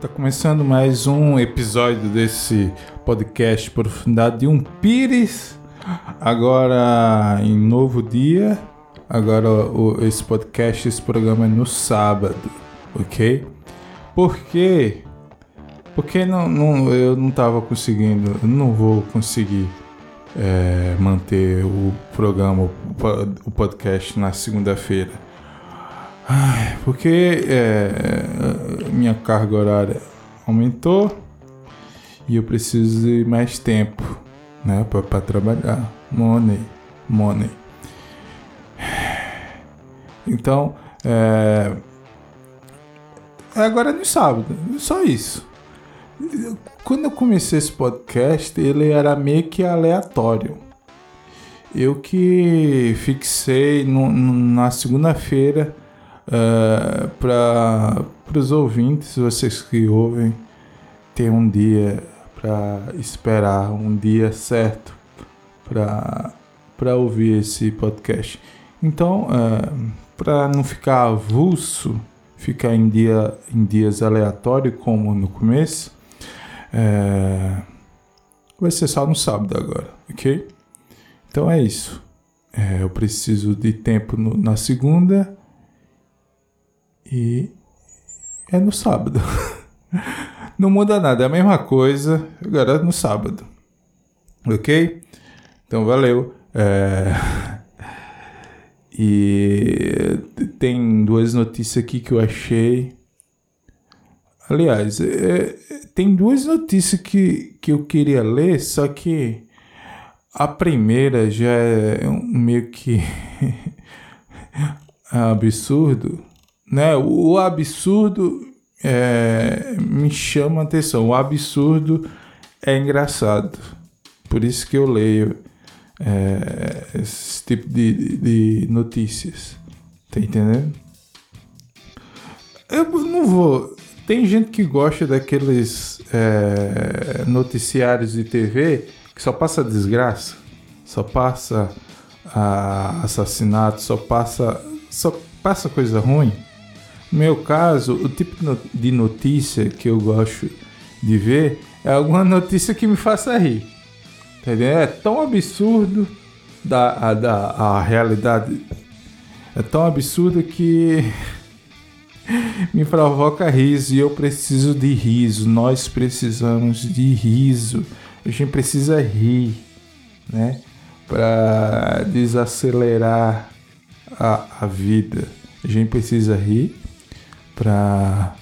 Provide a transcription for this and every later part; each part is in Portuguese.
Tá começando mais um episódio desse podcast Profundidade de um Pires. Agora em novo dia. Agora o, esse podcast, esse programa é no sábado, ok? Por quê? Porque não, não, eu não tava conseguindo, eu não vou conseguir é, manter o programa, o podcast na segunda-feira Ai, porque é, minha carga horária aumentou e eu preciso de mais tempo né, para trabalhar. Money, money. Então, é, agora é no sábado, só isso. Quando eu comecei esse podcast, ele era meio que aleatório. Eu que fixei no, no, na segunda-feira Uh, para os ouvintes, vocês que ouvem, ter um dia para esperar, um dia certo para ouvir esse podcast. Então, uh, eh, para não ficar avulso, ficar em, dia, em dias aleatórios como no começo, uh, vai ser só no sábado agora, ok? Então é isso. É, eu preciso de tempo no, na segunda e é no sábado. Não muda nada, é a mesma coisa, agora é no sábado. Ok? Então valeu. É... E tem duas notícias aqui que eu achei. Aliás, é... tem duas notícias que, que eu queria ler, só que a primeira já é meio que absurdo né? O absurdo é, me chama atenção. O absurdo é engraçado. Por isso que eu leio é, esse tipo de, de notícias. Tá entendendo? Eu não vou. Tem gente que gosta daqueles é, noticiários de TV que só passa desgraça, só passa ah, assassinato, só passa, só passa coisa ruim. No meu caso, o tipo de notícia que eu gosto de ver é alguma notícia que me faça rir. Entendeu? É tão absurdo da, a, da a realidade. É tão absurdo que me provoca riso e eu preciso de riso. Nós precisamos de riso. A gente precisa rir, né? Para desacelerar a, a vida. A gente precisa rir pra.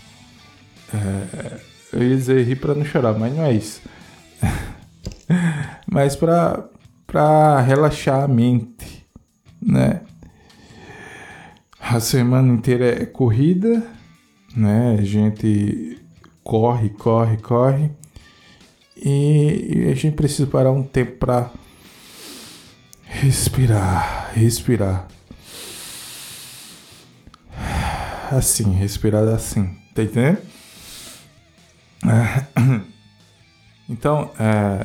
É, eu ia dizer rir pra não chorar, mas não é isso. mas pra, pra relaxar a mente, né? A semana inteira é corrida, né? A gente corre, corre, corre. E, e a gente precisa parar um tempo pra respirar, respirar assim, respirar assim, tá entendendo? Então, é,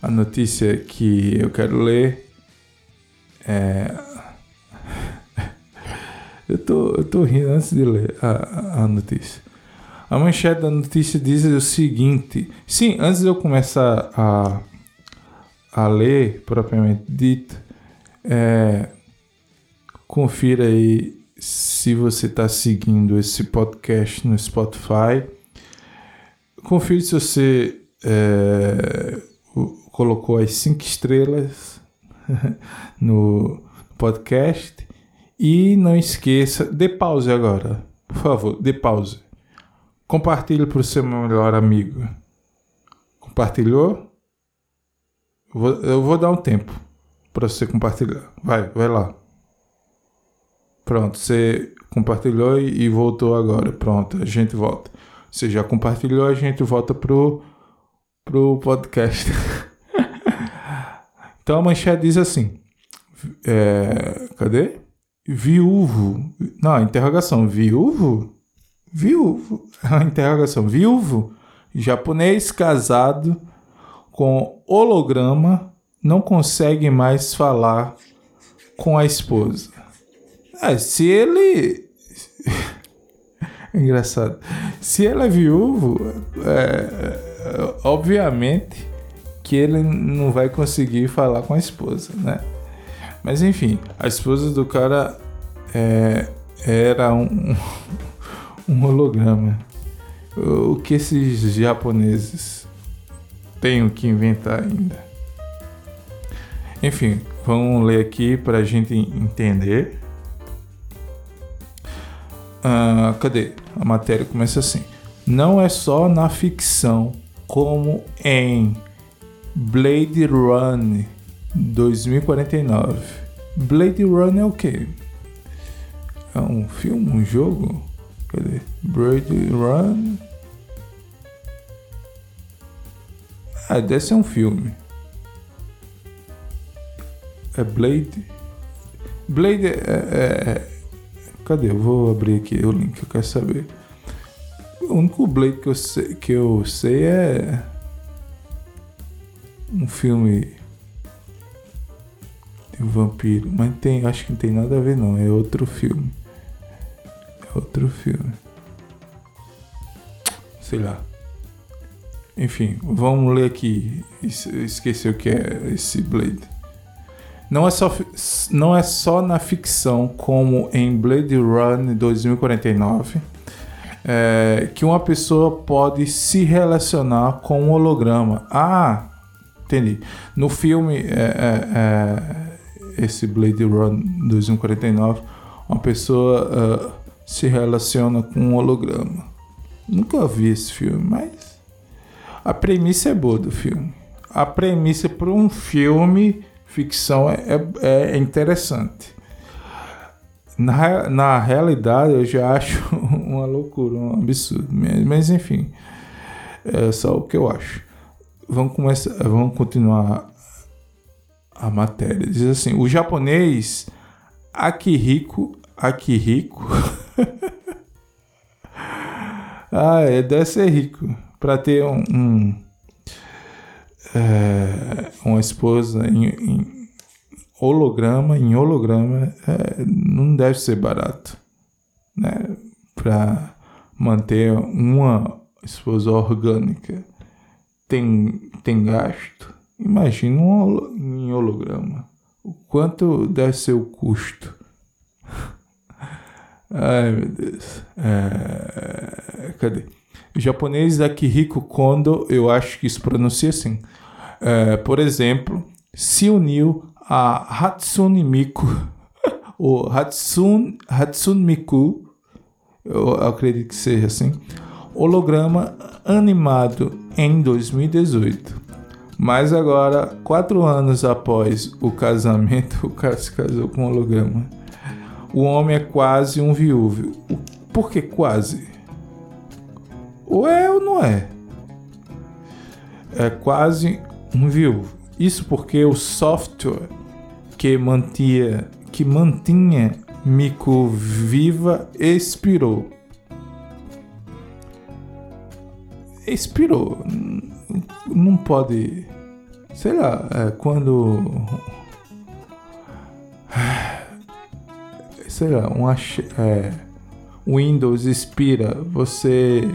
a notícia que eu quero ler é. Eu tô, eu tô rindo antes de ler a, a notícia. A manchete da notícia diz o seguinte: sim, antes de eu começar a, a ler propriamente dito, é, confira aí se você está seguindo esse podcast no Spotify, confira se você é, colocou as cinco estrelas no podcast e não esqueça, dê pause agora, por favor, dê pause. Compartilhe para o seu melhor amigo. Compartilhou? Eu vou dar um tempo para você compartilhar. Vai, vai lá. Pronto, você compartilhou e voltou agora. Pronto, a gente volta. Você já compartilhou, a gente volta pro, pro podcast. então a manchete diz assim: é, cadê? Viúvo. Não, interrogação. Viúvo? Viúvo. interrogação. Viúvo. Japonês casado com holograma não consegue mais falar com a esposa. É, se ele. Engraçado. Se ela é viúvo, é, obviamente que ele não vai conseguir falar com a esposa, né? Mas enfim, a esposa do cara é, era um, um holograma. O que esses japoneses têm que inventar ainda? Enfim, vamos ler aqui para a gente entender. Ah, cadê? A matéria começa assim. Não é só na ficção, como em Blade Runner 2049. Blade Runner é o quê? É um filme, um jogo? Cadê? Blade Run. Ah, deve ser um filme. É Blade. Blade é, é, é. Cadê? Eu vou abrir aqui o link, eu quero saber. O único Blade que eu sei, que eu sei é. Um filme. De vampiro. Mas tem, acho que não tem nada a ver, não. É outro filme. É outro filme. Sei lá. Enfim, vamos ler aqui. Esqueci o que é esse Blade. Não é, só, não é só na ficção, como em Blade Runner 2049, é, que uma pessoa pode se relacionar com um holograma. Ah, entendi. No filme, é, é, é esse Blade Runner 2049, uma pessoa uh, se relaciona com um holograma. Nunca vi esse filme, mas a premissa é boa do filme. A premissa para um filme ficção é, é, é interessante. Na, na realidade, eu já acho uma loucura, um absurdo. Mas, enfim, é só o que eu acho. Vamos, começar, vamos continuar a matéria. Diz assim: o japonês Akihiko. Akihiko. ah, é, deve ser rico. Para ter um, um é, uma esposa em, em, holograma, em holograma, é, não deve ser barato, né? Para manter uma esposa orgânica tem, tem gasto. Imagina um em holograma. O quanto deve ser o custo? Ai meu Deus. É, cadê? O japonês Akihiko Kondo, eu acho que isso pronuncia assim. É, por exemplo, se uniu a Hatsune Miku, o Hatsune, Hatsune Miku, eu acredito que seja assim, holograma animado em 2018. Mas agora, quatro anos após o casamento, o cara se casou com um holograma. O homem é quase um viúvo. Por que quase? Ou é ou não é? É quase um viúvo. Isso porque o software que mantinha, que mantinha Miku viva expirou. Expirou. Não pode. Sei lá, é, quando. Sei lá, um é, Windows expira, você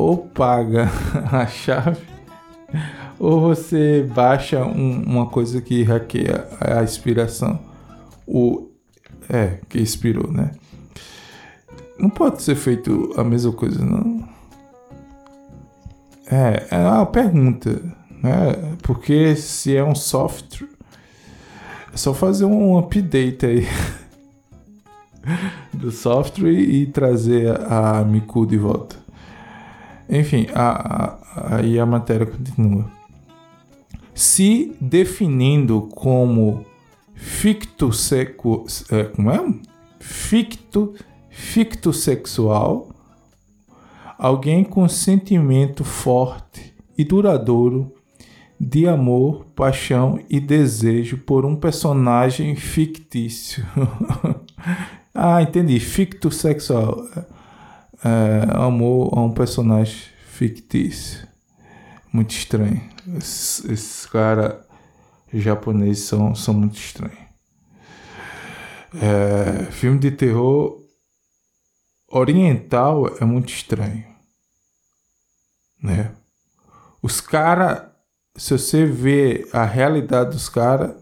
ou paga a chave ou você baixa um, uma coisa que hackeia a inspiração. O é, que inspirou, né? Não pode ser feito a mesma coisa, não. É, é uma pergunta, né? Porque se é um software, é só fazer um update aí do software e trazer a Miku de volta. Enfim, a, a, aí a matéria continua. Se definindo como ficto seco, é, como é? Ficto, ficto sexual, alguém com sentimento forte e duradouro de amor, paixão e desejo por um personagem fictício. ah, entendi. Ficto sexual é, amor a um personagem fictício. Muito estranho. Esses, esses caras japoneses são, são muito estranhos. É, filme de terror oriental é muito estranho, né? Os caras, se você vê a realidade dos caras,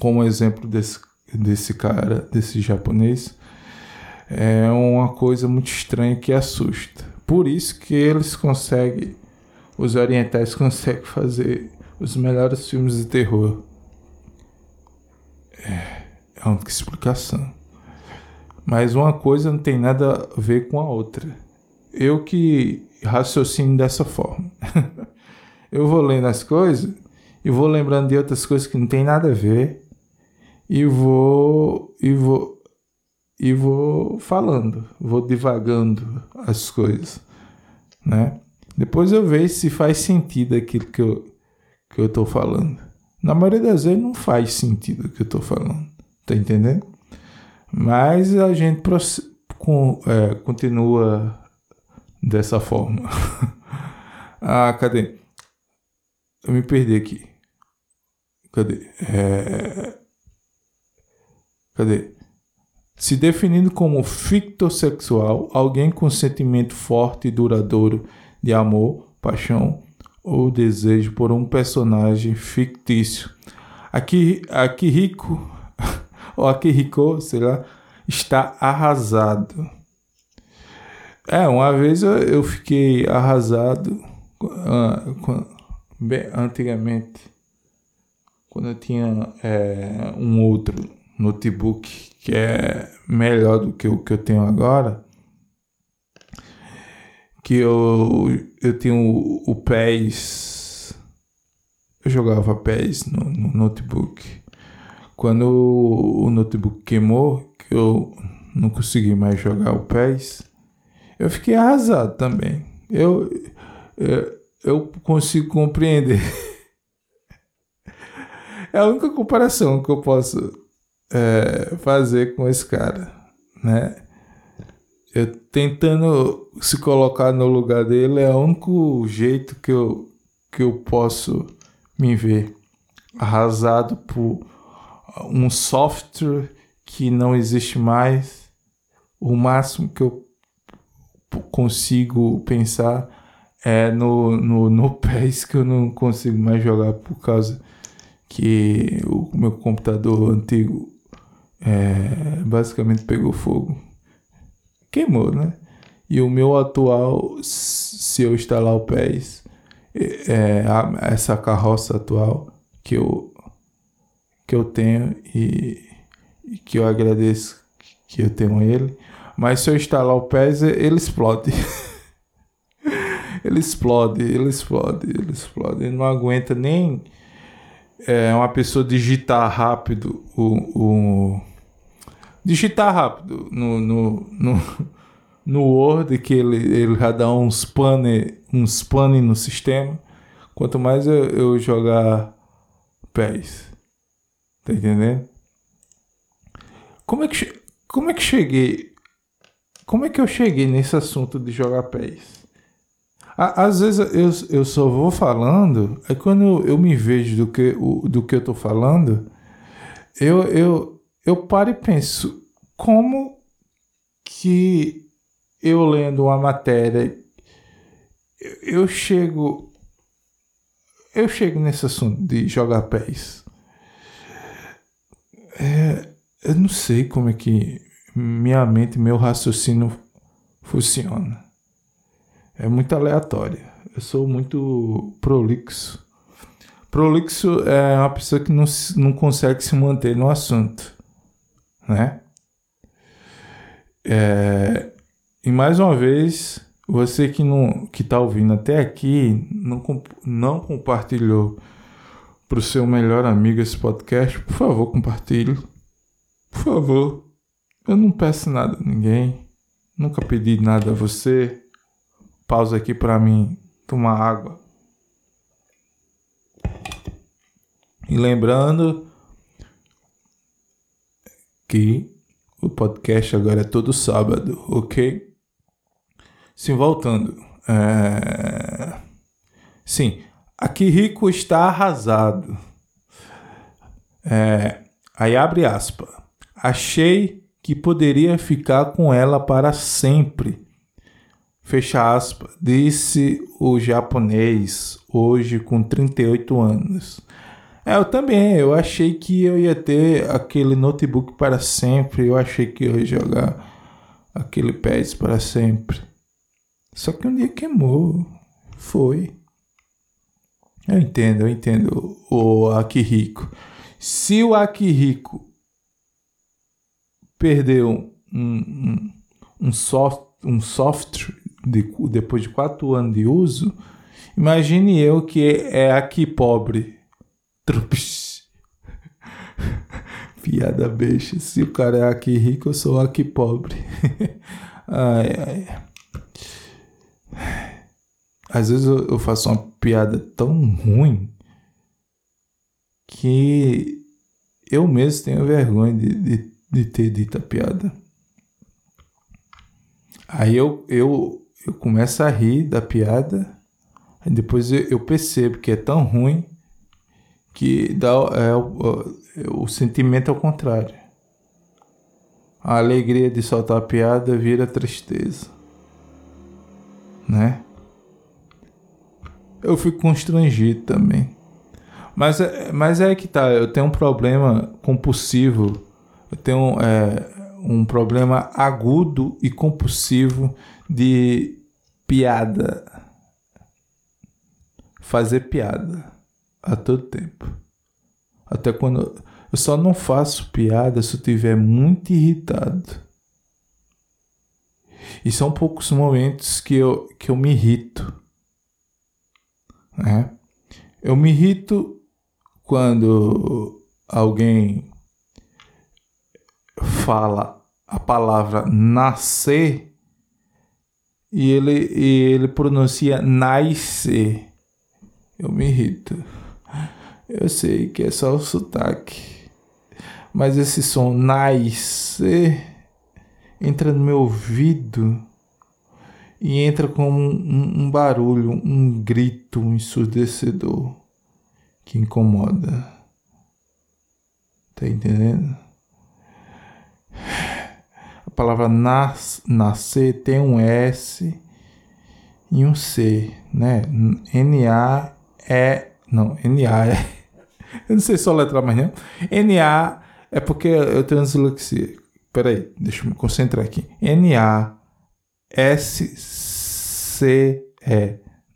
como exemplo desse, desse cara, desse japonês, é uma coisa muito estranha que assusta. Por isso que eles conseguem, os orientais conseguem fazer os melhores filmes de terror. É, é uma explicação. Mas uma coisa não tem nada a ver com a outra. Eu que raciocino dessa forma. eu vou lendo as coisas e vou lembrando de outras coisas que não tem nada a ver e vou e vou e vou falando, vou divagando as coisas, né? Depois eu vejo se faz sentido aquilo que eu que eu tô falando. Na maioria das vezes não faz sentido o que eu tô falando, tá entendendo? Mas a gente com, é, continua dessa forma. ah, cadê? Eu me perdi aqui. Cadê? É... Cadê? Se definindo como fictossexual, alguém com sentimento forte e duradouro de amor, paixão ou desejo por um personagem fictício. Aqui, aqui rico, ou aqui rico, sei lá, está arrasado. É, uma vez eu, eu fiquei arrasado uh, bem, antigamente, quando eu tinha é, um outro notebook que é melhor do que o que eu tenho agora, que eu, eu tenho o, o PES, eu jogava PES no, no notebook. Quando o, o notebook queimou, que eu não consegui mais jogar o PES, eu fiquei arrasado também. Eu, eu, eu consigo compreender. é a única comparação que eu posso é, fazer com esse cara, né? Eu tentando se colocar no lugar dele é o único jeito que eu, que eu posso me ver arrasado por um software que não existe mais. O máximo que eu consigo pensar é no, no, no PES que eu não consigo mais jogar por causa que o meu computador antigo é, basicamente pegou fogo. Queimou, né? E o meu atual, se eu instalar o PES, é, essa carroça atual que eu, que eu tenho e, e que eu agradeço que eu tenho ele, mas se eu instalar o PES, ele explode. ele explode, ele explode, ele explode. Ele não aguenta nem é, uma pessoa digitar rápido o, o digitar rápido no, no, no, no Word que ele, ele já dá uns pane uns pane no sistema. Quanto mais eu, eu jogar PES. Tá entendendo? Como é que como é que cheguei como é que eu cheguei nesse assunto de jogar pés? Às vezes eu, eu só vou falando, aí quando eu, eu me vejo do que, o, do que eu tô falando, eu, eu, eu paro e penso, como que eu lendo uma matéria, eu, chego. Eu chego nesse assunto de jogar pés. É, eu não sei como é que minha mente, meu raciocínio funciona. É muito aleatório. Eu sou muito prolixo. Prolixo é uma pessoa que não, não consegue se manter no assunto, né? É, e mais uma vez, você que não que está ouvindo até aqui não, não compartilhou para o seu melhor amigo esse podcast, por favor, compartilhe. Por favor. Eu não peço nada a ninguém. Nunca pedi nada a você. Pausa aqui para mim tomar água. E lembrando que o podcast agora é todo sábado, ok? Sim, voltando. É... Sim, aqui Rico está arrasado. É... Aí abre aspas. Achei que poderia ficar com ela para sempre. Fecha aspas, disse o japonês, hoje com 38 anos. É, eu também, eu achei que eu ia ter aquele notebook para sempre, eu achei que eu ia jogar aquele PES para sempre. Só que um dia queimou, foi. Eu entendo, eu entendo o Akihiko. Se o Akihiko perdeu um, um, um, soft, um software de, depois de quatro anos de uso, imagine eu que é aqui pobre. Piada beixa. Se o cara é aqui rico, eu sou aqui pobre. ai, ai. Às vezes eu, eu faço uma piada tão ruim que eu mesmo tenho vergonha de, de, de ter dito a piada. Aí eu, eu, eu começo a rir da piada, depois eu percebo que é tão ruim que dá, é, o, o sentimento é o contrário. A alegria de soltar a piada vira tristeza. Né? eu fico constrangido também. Mas, é, mas é que tá, eu tenho um problema compulsivo, eu tenho é, um problema agudo e compulsivo de piada. Fazer piada a todo tempo. Até quando. Eu só não faço piada se eu estiver muito irritado. E são poucos momentos que eu, que eu me irrito. Né? Eu me irrito quando alguém fala a palavra nascer e ele, e ele pronuncia nascer. Eu me irrito. Eu sei que é só o sotaque. Mas esse som nascer entra no meu ouvido e entra como um, um barulho, um grito ensurdecedor que incomoda. Tá entendendo? A palavra nas, nascer tem um S e um C, né? N-A é. Não, N-A é. Eu não sei só letra mais não. N-A é porque eu tenho dislexia. Peraí, deixa eu me concentrar aqui. N-A S-C-E,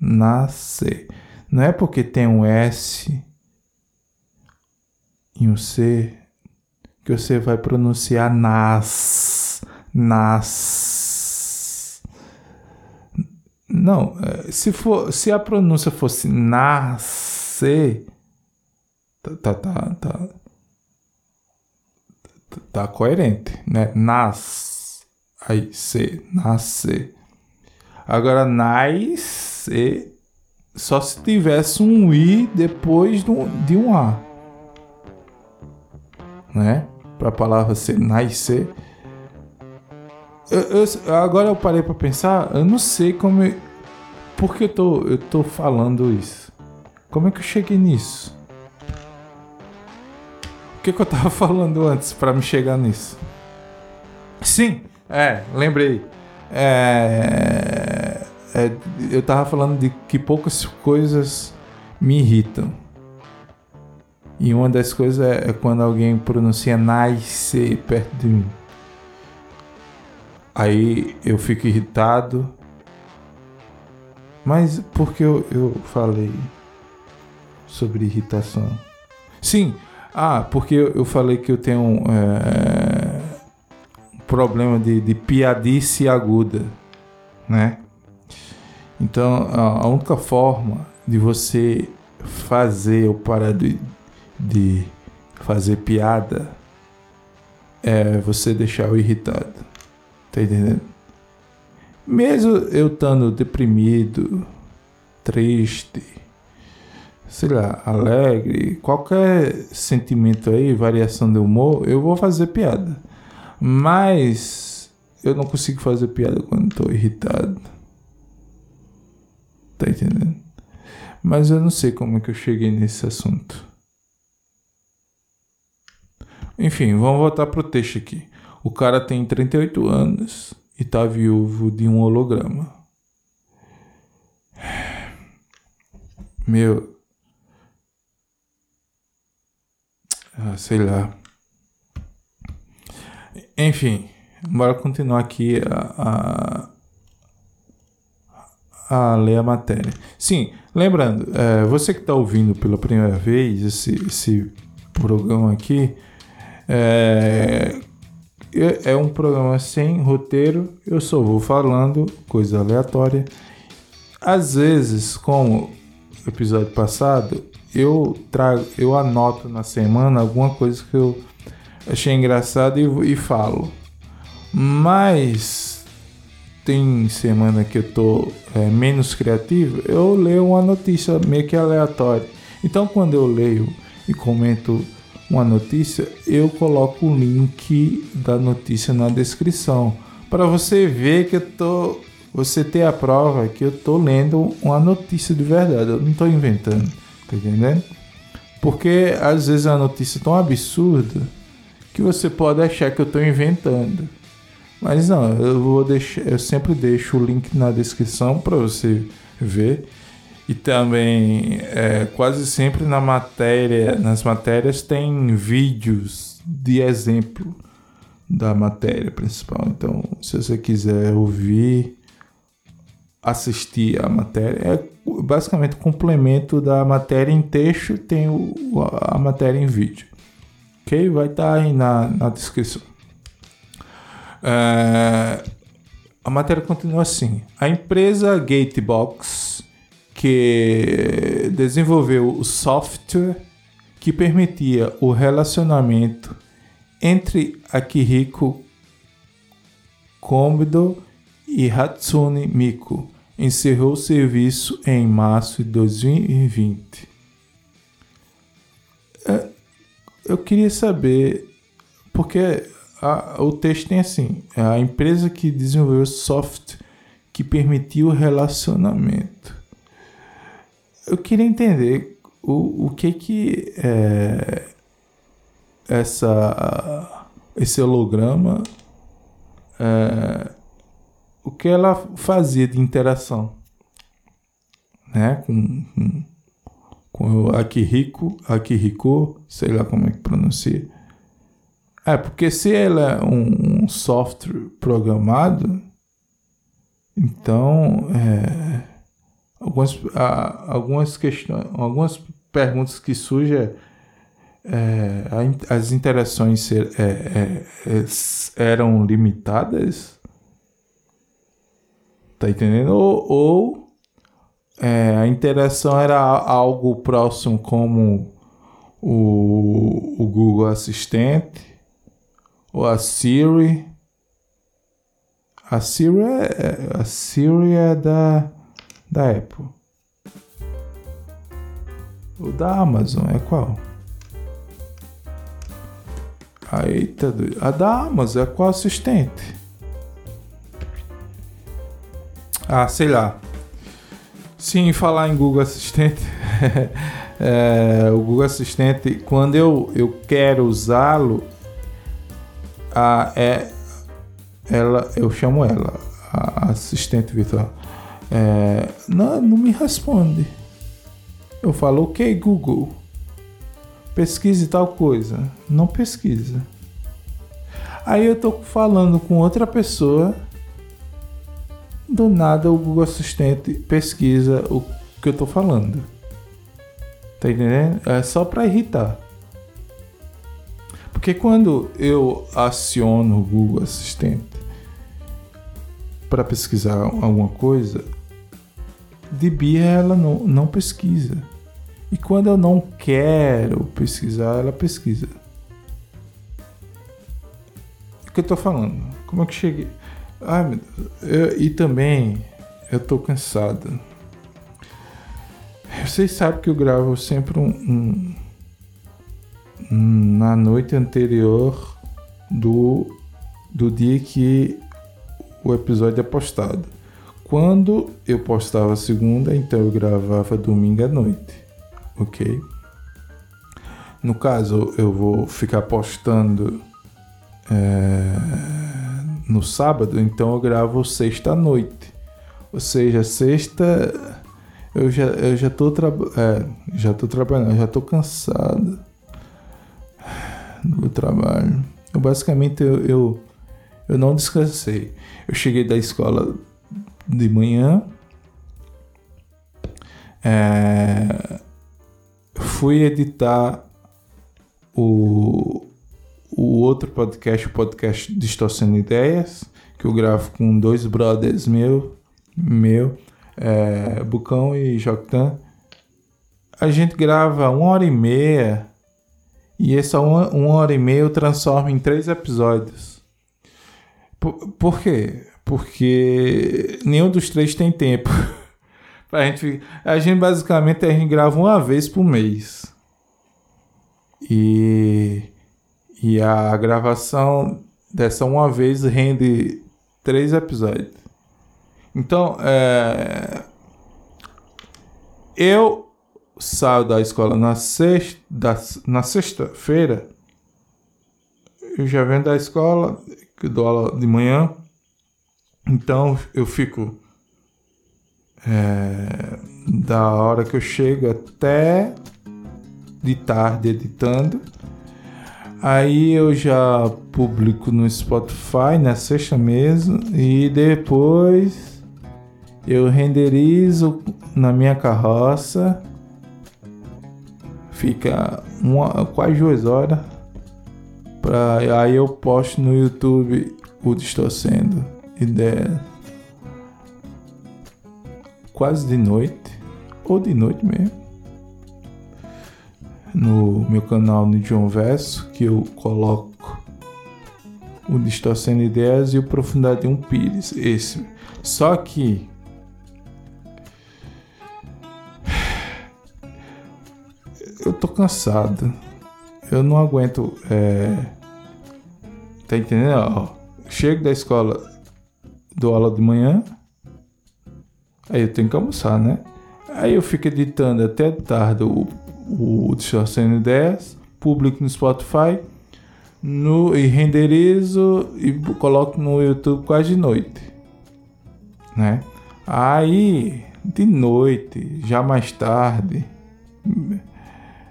nascer. Não é porque tem um S e um C que você vai pronunciar nas, nas. Não, é, se, for, se a pronúncia fosse nascer, tá, tá, tá, tá, coerente, né? Nas Aí, C, nascer. Agora, nascer só se tivesse um I depois de um A. Né? Para a palavra ser nascer. Eu, eu, agora eu parei para pensar, eu não sei como. Eu, por que eu tô, eu tô falando isso? Como é que eu cheguei nisso? Que, que eu tava falando antes para me chegar nisso? Sim, é, lembrei. É, é, eu tava falando de que poucas coisas me irritam. E uma das coisas é, é quando alguém pronuncia nice perto de mim. Aí eu fico irritado. Mas por que eu, eu falei sobre irritação? Sim, ah, porque eu, falei que eu tenho. É, problema de, de piadice aguda, né? Então, a única forma de você fazer ou parar de, de fazer piada é você deixar o irritado. Tá entendendo? Mesmo eu estando deprimido, triste, sei lá, alegre, qualquer sentimento aí, variação de humor, eu vou fazer piada. Mas eu não consigo fazer piada quando estou irritado. Tá entendendo? Mas eu não sei como é que eu cheguei nesse assunto. Enfim, vamos voltar pro texto aqui. O cara tem 38 anos e tá viúvo de um holograma. Meu. Ah, sei lá. Enfim, bora continuar aqui a, a, a ler a matéria. Sim, lembrando, é, você que está ouvindo pela primeira vez esse, esse programa aqui, é, é, é um programa sem roteiro, eu só vou falando coisa aleatória. Às vezes, como episódio passado, eu trago, eu anoto na semana alguma coisa que eu achei engraçado e, e falo. Mas tem semana que eu tô é, menos criativo, eu leio uma notícia meio que aleatória. Então quando eu leio e comento uma notícia, eu coloco o link da notícia na descrição para você ver que eu tô, você ter a prova que eu tô lendo uma notícia de verdade, eu não tô inventando, tá entendendo? Porque às vezes a notícia é tão absurda que você pode achar que eu tô inventando. Mas não, eu vou deixar, eu sempre deixo o link na descrição para você ver. E também, é, quase sempre na matéria, nas matérias tem vídeos de exemplo da matéria principal. Então, se você quiser ouvir, assistir a matéria, é basicamente o complemento da matéria em texto, tem o, a matéria em vídeo. Ok? Vai estar tá aí na, na descrição. É, a matéria continua assim: a empresa Gatebox que desenvolveu o software que permitia o relacionamento entre Akihiko Kondo e Hatsune Miku encerrou o serviço em março de 2020. É, eu queria saber, porque a, o texto tem assim: a empresa que desenvolveu o software que permitiu o relacionamento eu queria entender o, o que que é, essa esse holograma é, o que ela fazia de interação né? Com, com, o Akihiko Akihiko sei lá como é que pronuncia. É porque se ela é um, um software programado então é, algumas, algumas questões, algumas perguntas que surgem é, as interações ser, é, é, é, eram limitadas, tá entendendo? Ou, ou é, a interação era algo próximo como o, o Google Assistente ou a Siri. A Siri é, a Siri é da da Apple. O da Amazon é qual? A, eita, a da Amazon é qual assistente? Ah, sei lá. Sim, falar em Google Assistente. é, o Google Assistente, quando eu, eu quero usá-lo, é, ela, eu chamo ela, a assistente virtual é, não, não me responde. Eu falo, ok, Google, pesquise tal coisa. Não pesquisa. Aí eu tô falando com outra pessoa. Do nada o Google Assistente pesquisa o que eu tô falando. Tá entendendo? É só para irritar. Porque quando eu aciono o Google Assistente para pesquisar alguma coisa, de birra ela não, não pesquisa. E quando eu não quero pesquisar, ela pesquisa. O que eu tô falando? Como é que cheguei? Ai, meu Deus. Eu, e também eu tô cansado. Vocês sabem que eu gravo sempre um, um na noite anterior do, do dia que o episódio é postado. Quando eu postava segunda, então eu gravava domingo à noite, ok? No caso, eu vou ficar postando é, no sábado, então eu gravo sexta à noite. Ou seja, sexta eu já, eu já tô é, já tô trabalhando, já tô cansado do trabalho. Eu, basicamente eu, eu, eu não descansei. Eu cheguei da escola de manhã, é, fui editar o, o outro podcast, o podcast Distorcendo Ideias, que eu gravo com dois brothers meu, meu é, Bucão e Joctan. A gente grava uma hora e meia e essa uma, uma hora e meia eu transformo em três episódios. Por, por quê? Porque nenhum dos três tem tempo. a, gente, a gente basicamente a gente grava uma vez por mês. E, e a gravação dessa uma vez rende três episódios. Então, é, eu saio da escola na sexta, na sexta-feira. Eu já venho da escola, que dou aula de manhã. Então eu fico é, da hora que eu chego até de tarde editando. Aí eu já publico no Spotify na sexta mesmo e depois eu renderizo na minha carroça. Fica uma, quase duas horas. Pra, aí eu posto no YouTube o Distorcendo Ideia. Quase de noite. Ou de noite mesmo no meu canal no John Verso, que eu coloco o Distorcendo Ideias e o Profundidade um Pires. Esse. Só que. Eu tô cansado. Eu não aguento. É... Tá entendendo? Ó, chego da escola, dou aula de manhã. Aí eu tenho que almoçar, né? Aí eu fico editando até tarde o o Distorcendo Ideias, publico no Spotify no, e renderizo e coloco no YouTube quase de noite. Né? Aí, de noite, já mais tarde,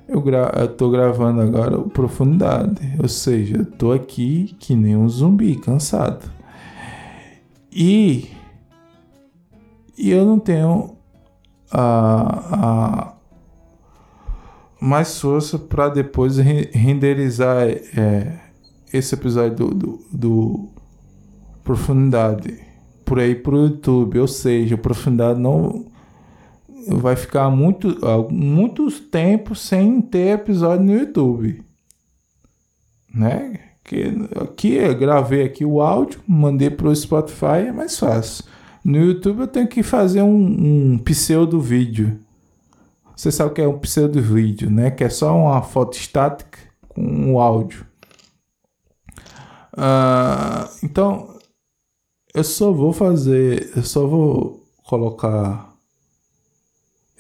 eu, gra eu tô gravando agora o Profundidade. Ou seja, eu tô aqui que nem um zumbi, cansado. E, e eu não tenho a, a mais força para depois renderizar é, esse episódio do, do, do, Profundidade por aí pro YouTube. Ou seja, Profundidade não vai ficar muito, muitos tempos sem ter episódio no YouTube. Né? Que aqui eu gravei aqui o áudio, mandei pro Spotify, é mais fácil. No YouTube eu tenho que fazer um, um pseudo vídeo você sabe o que é um pseudo vídeo, né? Que é só uma foto estática com um áudio. Uh, então, eu só vou fazer, eu só vou colocar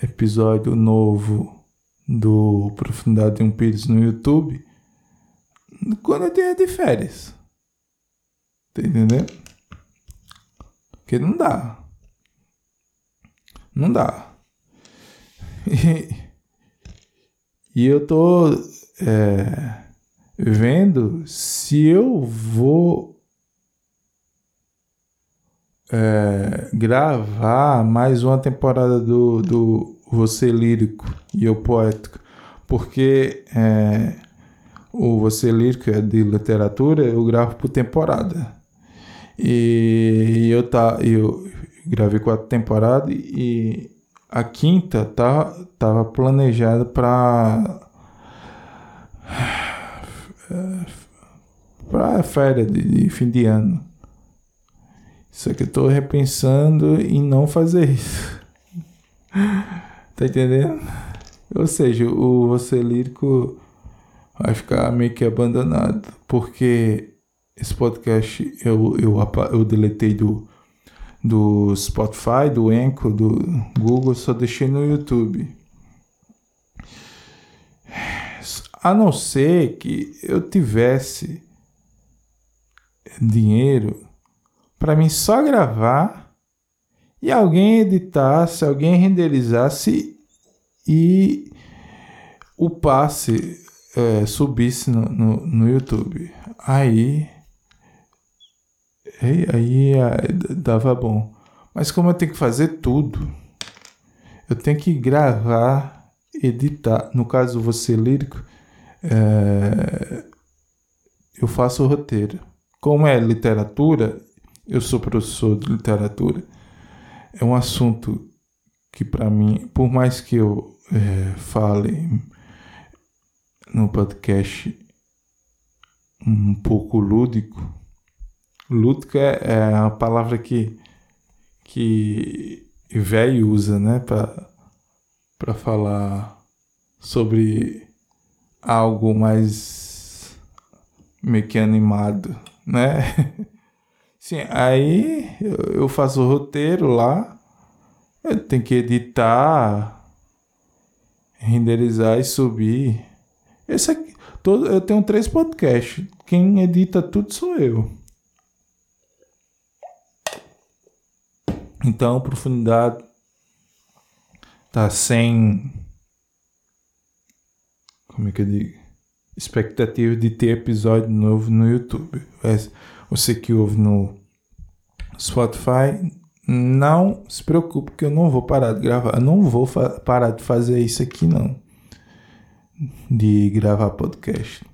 episódio novo do Profundidade de um Pires no YouTube quando eu tenho de férias. Tá entendendo? Porque não dá. Não dá. E, eu tô é, vendo se eu vou é, gravar mais uma temporada do, do Você Lírico e eu Poético, porque é, o Você Lírico é de literatura, eu gravo por temporada. E eu, tá, eu gravei quatro temporadas e a quinta tá, tava planejada para para férias de, de, fim de ano. Só que eu tô repensando em não fazer isso. tá entendendo? Ou seja, o você lírico vai ficar meio que abandonado, porque esse podcast eu, eu, eu deletei do do Spotify, do Anchor, do Google, só deixei no YouTube. A não ser que eu tivesse dinheiro para mim só gravar e alguém editasse, alguém renderizasse e o passe é, subisse no, no, no, YouTube. Aí, aí, aí dava bom. Mas como eu tenho que fazer tudo, eu tenho que gravar, editar. No caso, você lírico, é, eu faço o roteiro. Como é literatura, eu sou professor de literatura. É um assunto que para mim, por mais que eu é, fale no podcast um pouco lúdico, é, é a palavra que que velho usa, né, para para falar sobre algo mais meio que animado, né? Sim, aí eu faço o roteiro lá, eu tenho que editar, renderizar e subir. Esse aqui, todo, eu tenho três podcasts. Quem edita tudo sou eu. Então, profundidade tá sem como é que eu digo? Expectativa de ter episódio novo no YouTube. Você que ouve no Spotify, não se preocupe que eu não vou parar de gravar. Eu não vou parar de fazer isso aqui não. De gravar podcast.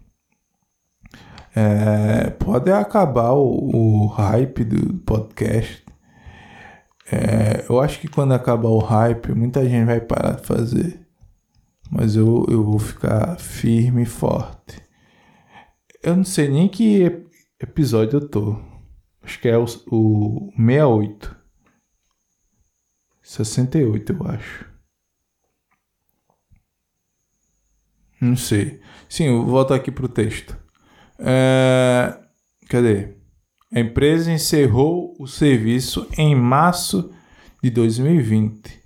É, pode acabar o, o, hype do podcast. É, eu acho que quando acabar o hype, muita gente vai parar de fazer. Mas eu, eu vou ficar firme e forte. Eu não sei nem que episódio eu tô. Acho que é o, o 68. 68, eu acho. Não sei. Sim, eu voltar aqui pro texto. É... Cadê? A empresa encerrou o serviço em março de 2020.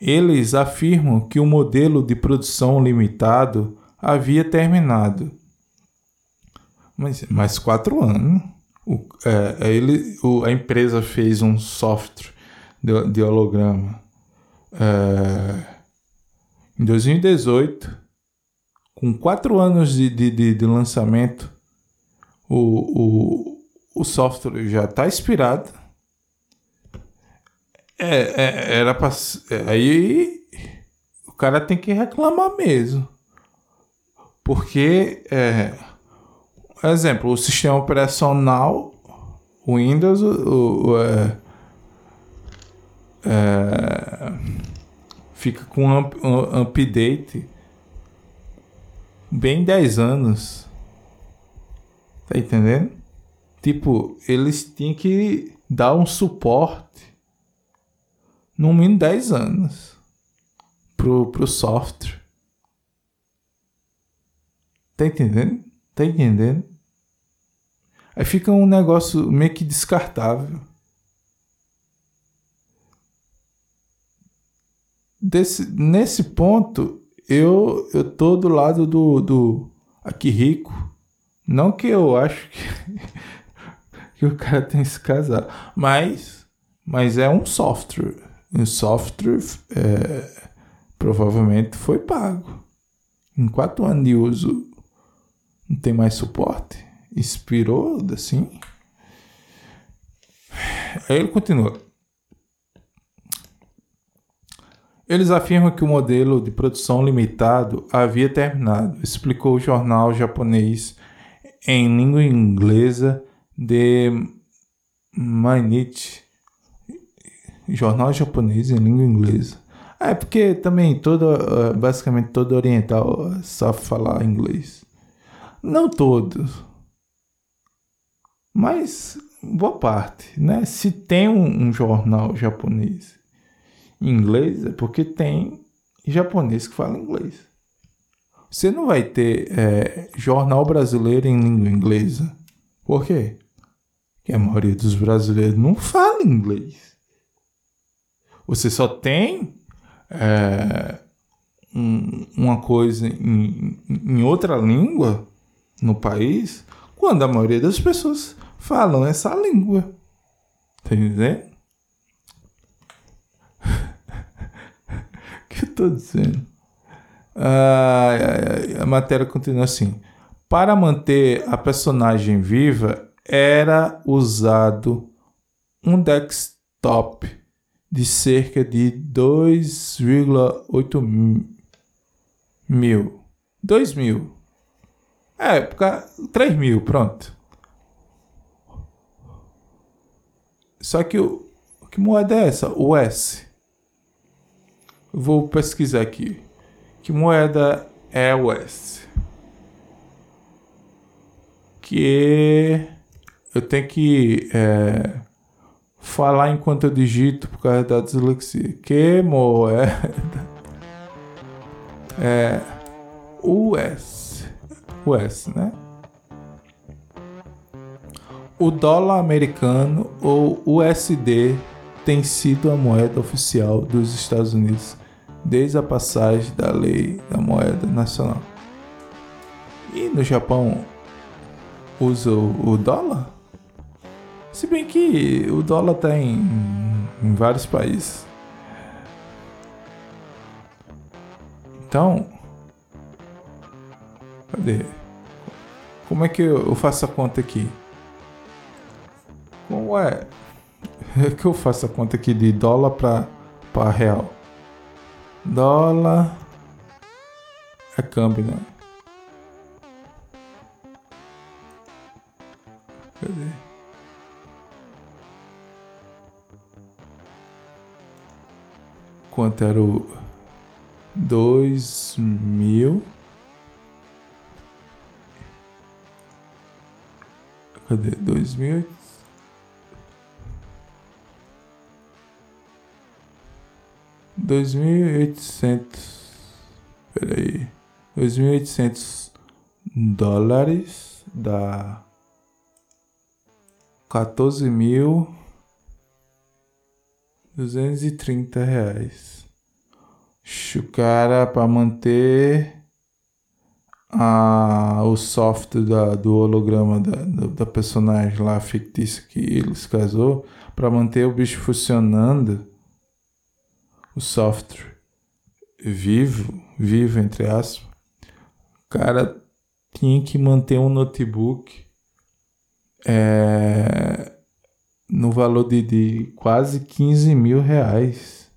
Eles afirmam que o modelo de produção limitado havia terminado mas, mais quatro anos. O, é, é, ele, o, a empresa fez um software de, de holograma é, em 2018, com quatro anos de, de, de, de lançamento, o, o, o software já está expirado. É, é, era pra, é, aí o cara tem que reclamar mesmo. Porque é, exemplo, o sistema operacional Windows, o, o é, é, fica com um, um update bem 10 anos. Tá entendendo? Tipo, eles tinham que dar um suporte no mínimo 10 anos pro, pro software. Tá entendendo? Tá entendendo? Aí fica um negócio meio que descartável. Desse, nesse ponto, eu, eu tô do lado do, do aqui rico. Não que eu acho que, que o cara tem que se casar, mas, mas é um software. Um software é, provavelmente foi pago. Em quatro anos de uso, não tem mais suporte inspirou, assim. Aí ele continua. Eles afirmam que o modelo de produção limitado havia terminado, explicou o jornal japonês em língua inglesa de Mainichi. Jornal japonês em língua inglesa. É porque também todo, basicamente todo oriental sabe falar inglês. Não todos, mas boa parte, né? Se tem um, um jornal japonês em inglês, é porque tem japonês que fala inglês. Você não vai ter é, jornal brasileiro em língua inglesa. Por quê? Porque a maioria dos brasileiros não fala inglês. Você só tem é, um, uma coisa em, em outra língua no país quando a maioria das pessoas falam essa língua. Tá entendendo? O que eu tô dizendo? Ah, a matéria continua assim. Para manter a personagem viva, era usado um desktop de cerca de 2,8 mil. 2 mil. É, 3 mil, pronto. Só que o que moeda é essa? O S. Vou pesquisar aqui. Que moeda é o S? Que eu tenho que é, falar enquanto eu digito por causa da dislexia. Que moeda é US. US, né? O dólar americano ou USD tem sido a moeda oficial dos Estados Unidos desde a passagem da lei da moeda nacional. E no Japão usa o dólar? Se bem que o dólar tá em, em vários países. Então, cadê? Como é que eu faço a conta aqui? Como é? É que eu faço a conta aqui de dólar para para real. Dólar é câmbio, né? Cadê? Quanto era o dois mil? Cadê? Dois mil? Dois mil e oitocentos. Peraí. Dois mil e oitocentos dólares dá quatorze mil duzentos e trinta reais. O cara para manter a, o software da, do holograma da, da, personagem lá fictícia que ele se casou, para manter o bicho funcionando, o software vivo, vivo entre aspas, o cara tinha que manter um notebook é, no valor de, de quase 15 mil reais.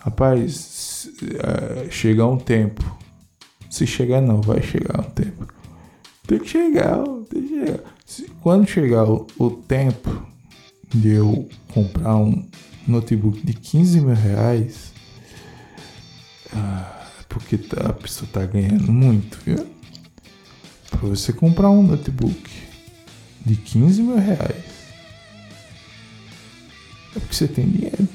Rapaz, uh, chega um tempo. Se chegar não, vai chegar um tempo. Tem que chegar, tem que chegar. Se, quando chegar o, o, tempo de eu comprar um notebook de 15 mil reais, uh, porque tá, a pessoa tá ganhando muito, viu? Pra você comprar um notebook de 15 mil reais, é porque você tem dinheiro.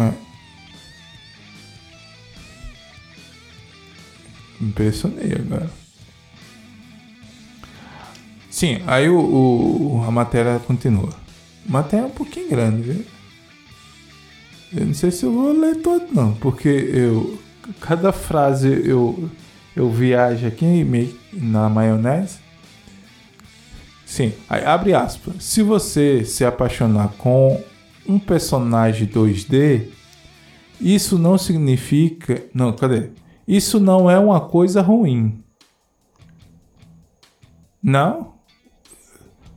É. Impressionei agora. Sim, aí o, o, a matéria continua. A matéria é um pouquinho grande, viu? Eu não sei se eu vou ler todo não, porque eu cada frase eu eu viajo aqui meio na maionese. Sim, aí abre aspas. Se você se apaixonar com um personagem 2D, isso não significa. Não, cadê? Isso não é uma coisa ruim. Não.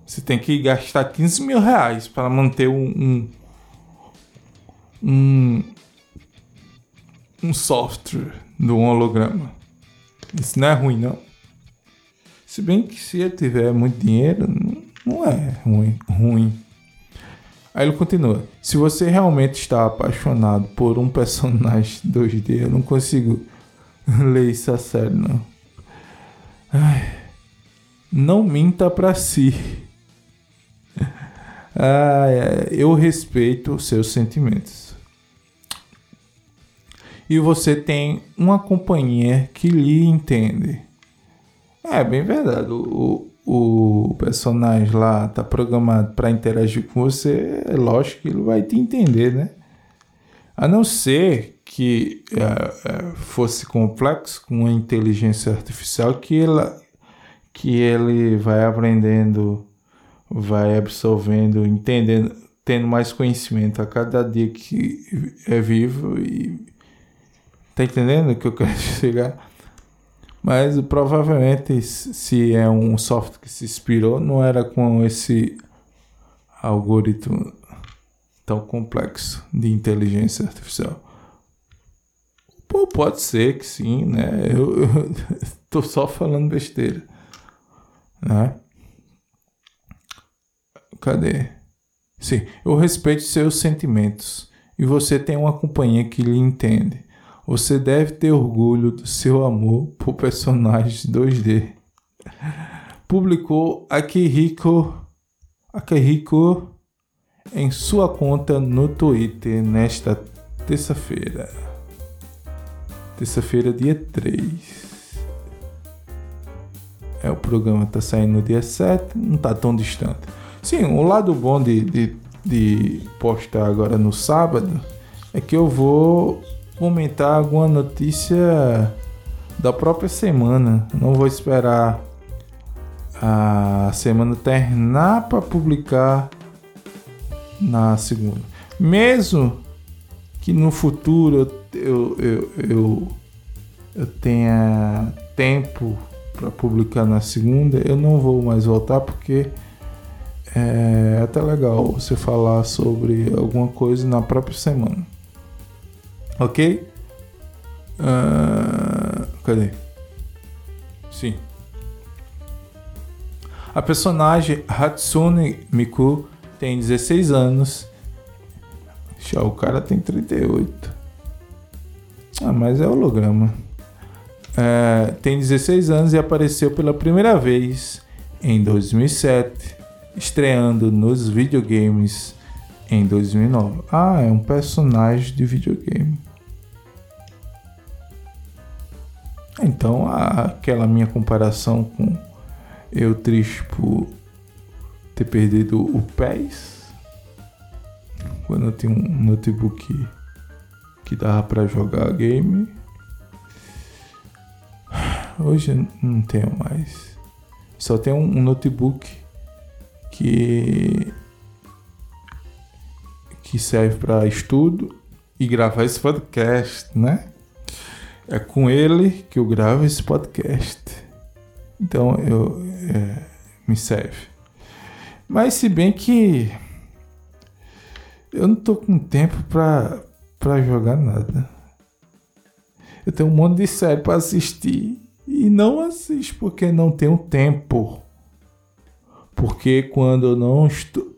Você tem que gastar 15 mil reais para manter um, um, um, um software do holograma. Isso não é ruim, não. Se bem que se ele tiver muito dinheiro, não é ruim. ruim. Aí ele continua: Se você realmente está apaixonado por um personagem 2D, eu não consigo ler isso a sério, não. Ai, não minta para si. Ai, eu respeito os seus sentimentos. E você tem uma companhia que lhe entende. É bem verdade. O, o personagem lá tá programado para interagir com você, é lógico que ele vai te entender, né? A não ser que é, é, fosse complexo com a inteligência artificial que ela que ele vai aprendendo, vai absorvendo, entendendo, tendo mais conhecimento a cada dia que é vivo e tá entendendo o que eu quero chegar? Mas provavelmente se é um software que se inspirou, não era com esse algoritmo tão complexo de inteligência artificial. Pô, pode ser que sim, né? Eu, eu tô só falando besteira, né? Cadê? Sim, eu respeito seus sentimentos e você tem uma companhia que lhe entende. Você deve ter orgulho do seu amor por personagens 2D. Publicou Akihiko, Akihiko em sua conta no Twitter nesta terça-feira. Terça-feira, dia 3. É, o programa tá saindo no dia 7, não tá tão distante. Sim, o lado bom de, de, de postar agora no sábado é que eu vou comentar alguma notícia da própria semana. Não vou esperar a semana terminar para publicar na segunda. Mesmo que no futuro eu, eu, eu, eu tenha tempo para publicar na segunda, eu não vou mais voltar porque é até legal você falar sobre alguma coisa na própria semana. Ok? Uh, cadê? Sim. A personagem Hatsune Miku tem 16 anos. Já o cara tem 38. Ah, mas é holograma. É, tem 16 anos e apareceu pela primeira vez em 2007, estreando nos videogames em 2009. Ah, é um personagem de videogame. Então, aquela minha comparação com eu triste por ter perdido o PES quando eu tinha um notebook que dava para jogar game. Hoje não tenho mais. Só tenho um notebook que que serve para estudo e gravar esse podcast, né? É com ele que eu gravo esse podcast. Então eu é, me serve. Mas se bem que eu não tô com tempo pra, pra jogar nada. Eu tenho um monte de série pra assistir e não assisto porque não tenho tempo. Porque quando eu não estou.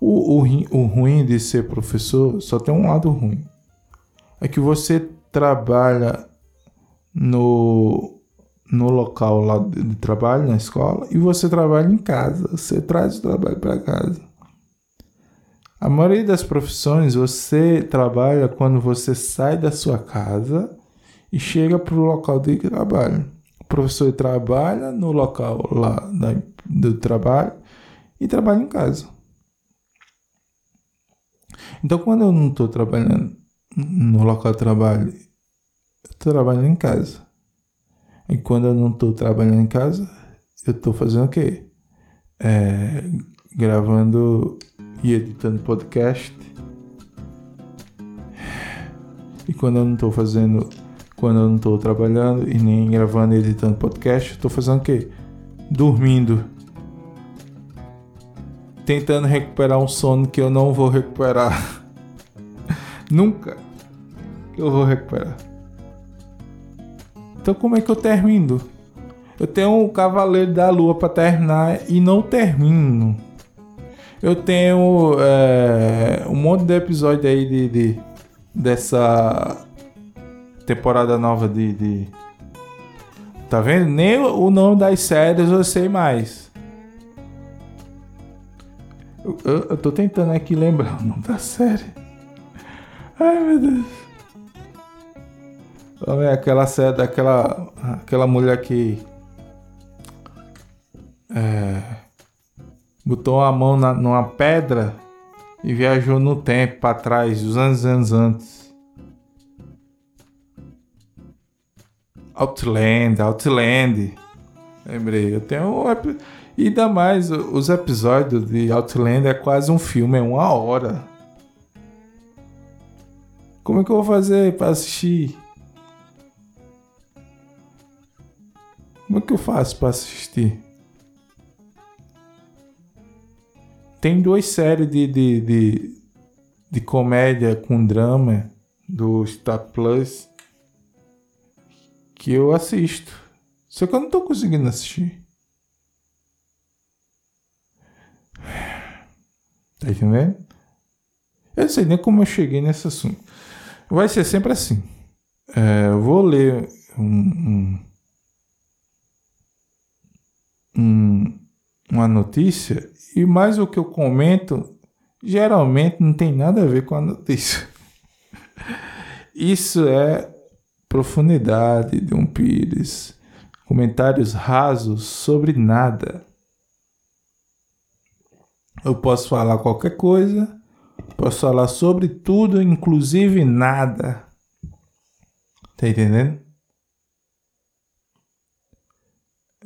O, o, o ruim de ser professor só tem um lado ruim. É que você trabalha no no local lá de trabalho, na escola, e você trabalha em casa. Você traz o trabalho para casa. A maioria das profissões você trabalha quando você sai da sua casa e chega para o local de trabalho. O professor trabalha no local lá da, do trabalho e trabalha em casa. Então, quando eu não estou trabalhando no local de trabalho, trabalhando em casa. E quando eu não estou trabalhando em casa, eu estou fazendo o quê? É, gravando e editando podcast. E quando eu não estou fazendo, quando eu não estou trabalhando e nem gravando e editando podcast, estou fazendo o quê? Dormindo. Tentando recuperar um sono que eu não vou recuperar. Nunca eu vou recuperar. Então como é que eu termino? Eu tenho o Cavaleiro da Lua para terminar e não termino. Eu tenho é, um monte de episódio aí de, de dessa temporada nova de, de, Tá vendo? Nem o nome das séries eu sei mais. Eu, eu, eu tô tentando aqui lembrar o nome da série. Ai meu Deus. É aquela série daquela aquela mulher que é, botou a mão na, numa pedra e viajou no tempo para trás, os anos anos antes. Outland, Outland. Lembrei, eu tenho um. E ainda mais, os episódios de Outlander é quase um filme, é uma hora. Como é que eu vou fazer para assistir? Como é que eu faço para assistir? Tem duas séries de, de, de, de comédia com drama do Star Plus que eu assisto. Só que eu não tô conseguindo assistir. Tá entendendo? Eu não sei nem como eu cheguei nesse assunto. Vai ser sempre assim. É, eu vou ler um, um, um, uma notícia e mais o que eu comento geralmente não tem nada a ver com a notícia. Isso é profundidade de um Pires. Comentários rasos sobre nada. Eu posso falar qualquer coisa, posso falar sobre tudo, inclusive nada. Tá entendendo?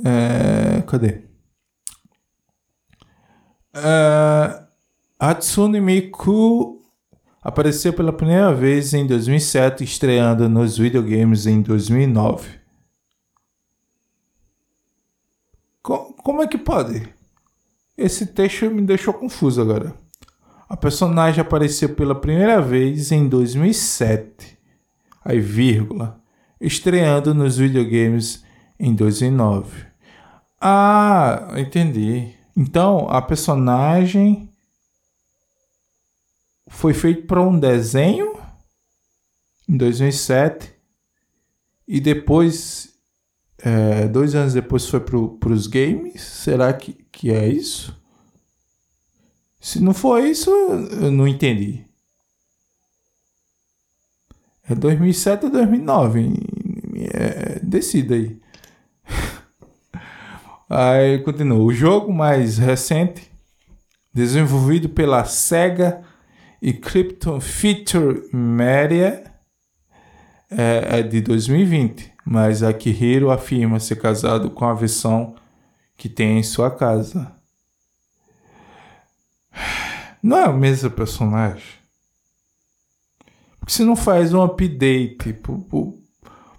É, cadê? É, Hatsune Miku apareceu pela primeira vez em 2007, estreando nos videogames em 2009. Como é que pode? Esse texto me deixou confuso agora. A personagem apareceu pela primeira vez em 2007, aí vírgula, estreando nos videogames em 2009. Ah, entendi. Então, a personagem foi feita para um desenho em 2007 e depois é, dois anos depois foi para os games. Será que, que é isso? Se não for isso, eu não entendi. É 2007 ou 2009? É, decida aí. Aí continua. O jogo mais recente, desenvolvido pela Sega e Crypto Feature Media, é, é de 2020 mas Akihiro afirma ser casado com a versão que tem em sua casa. Não é o mesmo personagem? Porque você não faz um update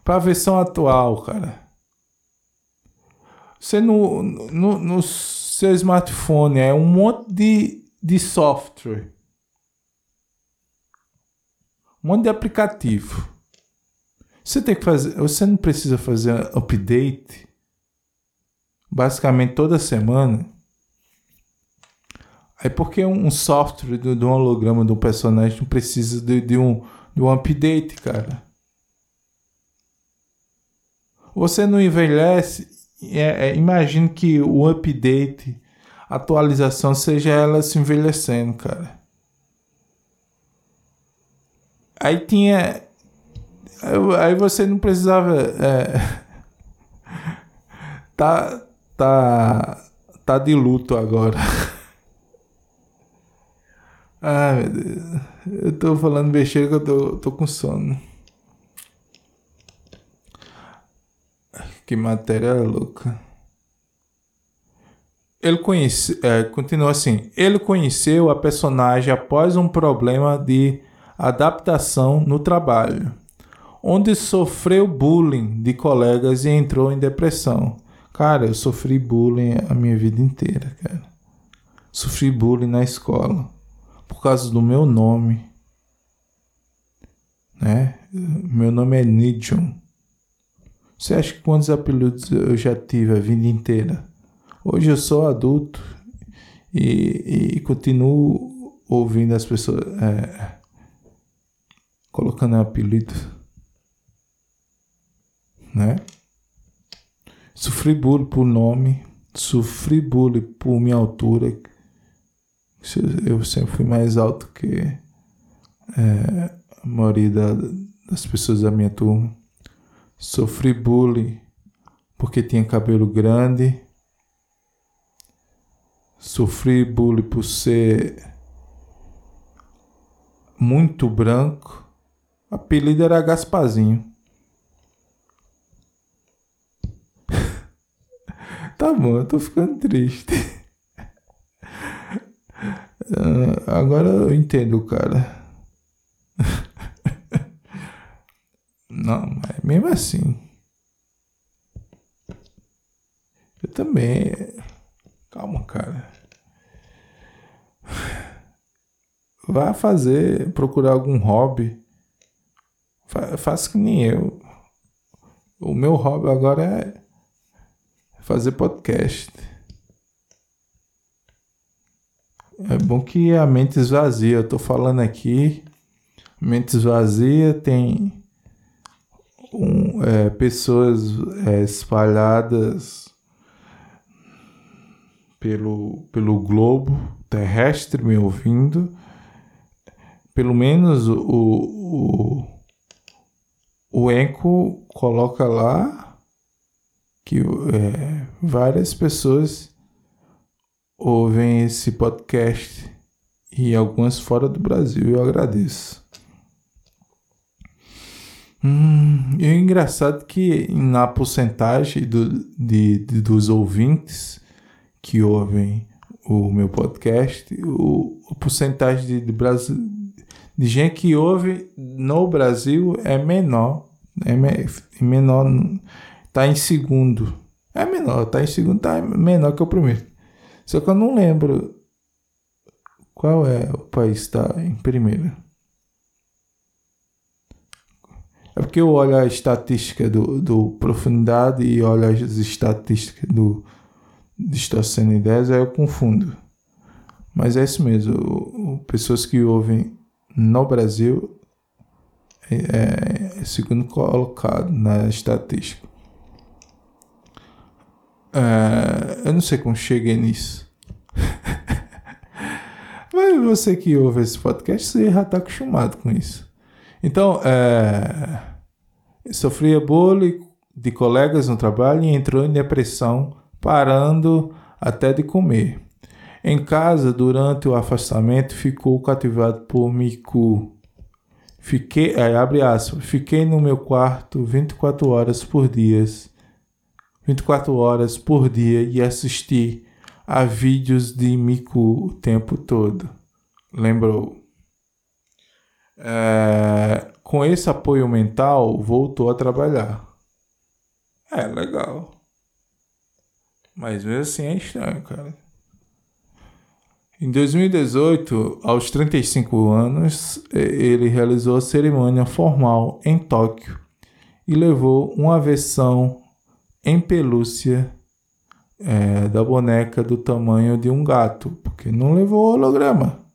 para a versão atual, cara? Você no, no, no seu smartphone é um monte de, de software. Um monte de aplicativo. Você tem que fazer, você não precisa fazer update basicamente toda semana. Aí porque um software de, um holograma um personagem não precisa de, de, um, de um update, cara. Você não envelhece. É, é, imagine que o update, atualização, seja ela se envelhecendo, cara. Aí tinha Aí você não precisava. É, tá. Tá. Tá de luto agora. Ai meu Deus. Eu tô falando besteira que eu tô, tô com sono. Que matéria louca. Ele conhece, é, continua assim. Ele conheceu a personagem após um problema de adaptação no trabalho onde sofreu bullying de colegas e entrou em depressão. Cara, eu sofri bullying a minha vida inteira, cara. Sofri bullying na escola por causa do meu nome. Né? Meu nome é Nidjon. Você acha que quantos apelidos eu já tive a vida inteira? Hoje eu sou adulto e, e continuo ouvindo as pessoas é, colocando apelido né? Sofri bullying por nome, sofri bullying por minha altura. Eu sempre fui mais alto que é, a maioria da, das pessoas da minha turma. Sofri bullying porque tinha cabelo grande. Sofri bullying por ser muito branco. Apelido era Gaspazinho. Tá bom, eu tô ficando triste. Uh, agora eu entendo, cara. Não, mas mesmo assim. Eu também. Calma, cara. Vá fazer, procurar algum hobby. Faça que nem eu. O meu hobby agora é fazer podcast. É bom que a mente esvazia. Eu tô falando aqui. Mente esvazia tem um, é, pessoas é, espalhadas pelo, pelo globo terrestre me ouvindo. Pelo menos o, o, o Enco coloca lá que é, várias pessoas ouvem esse podcast e algumas fora do Brasil. Eu agradeço. Hum, e é engraçado que na porcentagem do, de, de, dos ouvintes que ouvem o meu podcast, o, o porcentagem de, de, Brasil, de gente que ouve no Brasil é menor. É me, menor, tá em segundo. É menor, tá em segundo, tá menor que o primeiro. Só que eu não lembro qual é o país que está em primeiro. É porque eu olho a estatística do, do Profundidade e olho as estatísticas do Distorcendo Ideias, aí eu confundo. Mas é isso mesmo. Pessoas que ouvem no Brasil é, é segundo colocado na estatística. É, eu não sei como cheguei nisso. Mas você que ouve esse podcast, você já está acostumado com isso. Então, é, sofria bullying de colegas no trabalho e entrou em depressão, parando até de comer. Em casa, durante o afastamento, ficou cativado por Miku. Fiquei, é, abre aspas, fiquei no meu quarto 24 horas por dia, 24 horas por dia e assisti a vídeos de Miku o tempo todo. Lembrou? É, com esse apoio mental, voltou a trabalhar. É legal. Mas mesmo assim é estranho, cara. Em 2018, aos 35 anos, ele realizou a cerimônia formal em Tóquio e levou uma versão em pelúcia é, da boneca do tamanho de um gato, porque não levou holograma.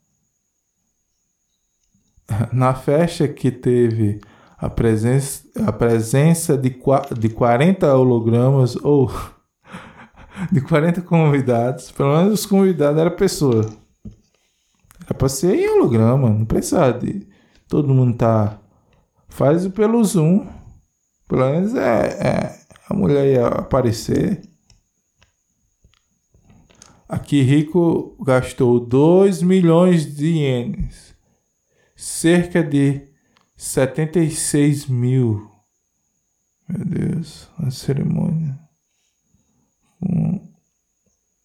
Na festa que teve a presença, a presença de, de 40 hologramas ou de 40 convidados, pelo menos os convidados era pessoa. Era pra ser em holograma, não precisa de todo mundo tá. Faz pelo Zoom. Pelo menos é, é a mulher ia aparecer. Aqui Rico gastou 2 milhões de ienes cerca de 76 mil. Meu Deus, a cerimônia. Um,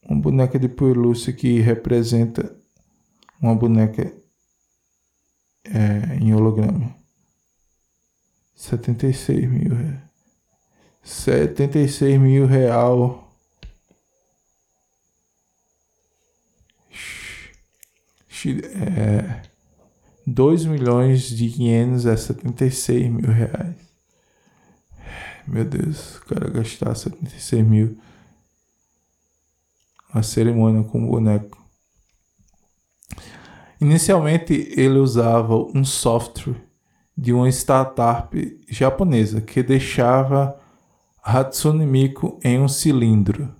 uma boneca de pelúcia que representa uma boneca é, em holograma. 76 mil. 76 mil real. É, 2 milhões de ienes é 76 mil reais. Meu Deus, o cara gastar 76 mil na cerimônia com o boneco. Inicialmente ele usava um software de uma startup japonesa que deixava Hatsune Miku em um cilindro,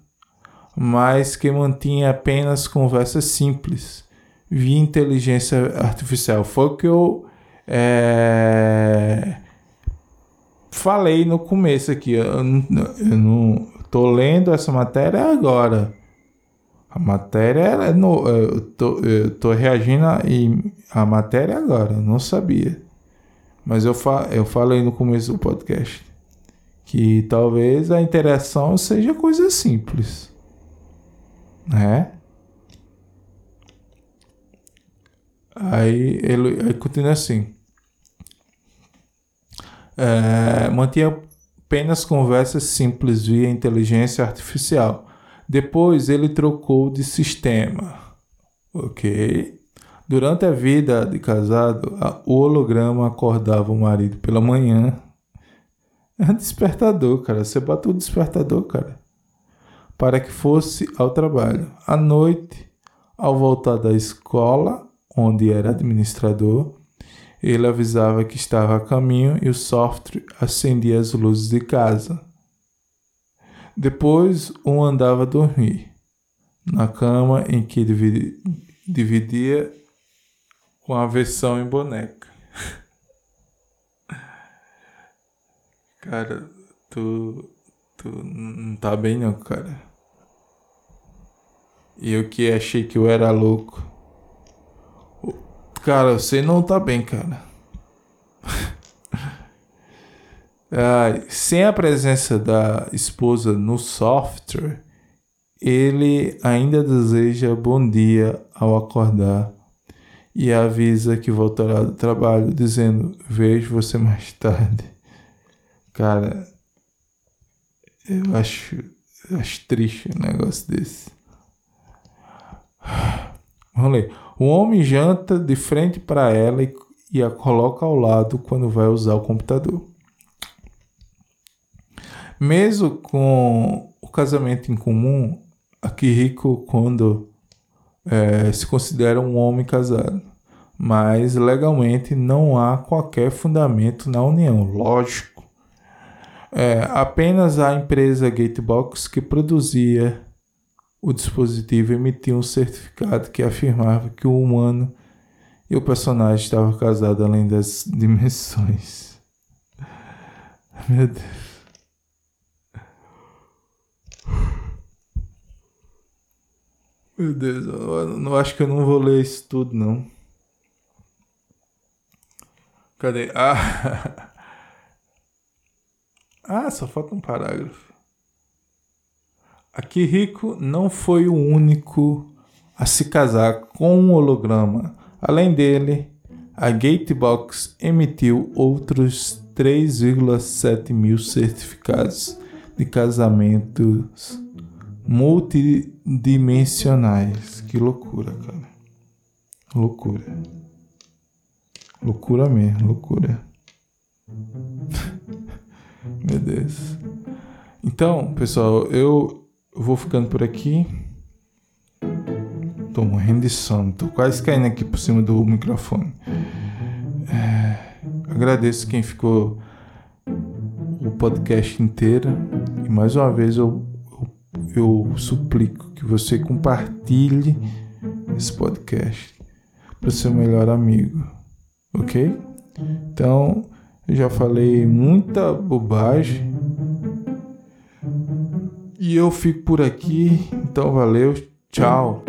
mas que mantinha apenas conversas simples via inteligência artificial. Foi o que eu é, falei no começo aqui. Eu eu não tô lendo essa matéria agora. A matéria é no, eu, tô, tô reagindo a, a matéria agora, eu não sabia. Mas eu, fa, eu falei no começo do podcast que talvez a interação seja coisa simples. né? Aí ele aí continua assim. É, mantinha apenas conversas simples via inteligência artificial. Depois ele trocou de sistema. Ok. Durante a vida de casado, o holograma acordava o marido pela manhã. É um despertador, cara. Você bota o despertador, cara. Para que fosse ao trabalho. À noite, ao voltar da escola, onde era administrador, ele avisava que estava a caminho e o software acendia as luzes de casa. Depois, um andava a dormir, na cama em que dividia com a versão em boneca. cara, tu, tu não tá bem não, cara. E eu que achei que eu era louco. Cara, você não tá bem, cara. ah, sem a presença da esposa no software, ele ainda deseja bom dia ao acordar e avisa que voltará do trabalho, dizendo: Vejo você mais tarde. Cara, eu acho, acho triste um negócio desse. Vamos ler. O homem janta de frente para ela e, e a coloca ao lado quando vai usar o computador. Mesmo com o casamento em comum, Akihiko Kondo é, se considera um homem casado, mas legalmente não há qualquer fundamento na união, lógico. É, apenas a empresa Gatebox que produzia o dispositivo emitiu um certificado que afirmava que o humano e o personagem estavam casados além das dimensões. Meu Deus. Meu Deus, eu não acho que eu não vou ler isso tudo não. Cadê? Ah. ah, só falta um parágrafo. Akihiko não foi o único a se casar com um holograma. Além dele, a Gatebox emitiu outros 3,7 mil certificados de casamentos multidimensionais. Que loucura, cara. Loucura. Loucura mesmo, loucura. Meu Deus. Então, pessoal, eu eu vou ficando por aqui. Tô morrendo de sono, tô quase caindo aqui por cima do microfone. É, agradeço quem ficou o podcast inteiro. E mais uma vez eu, eu, eu suplico que você compartilhe esse podcast para seu melhor amigo, ok? Então, eu já falei muita bobagem e eu fico por aqui. Então valeu, tchau.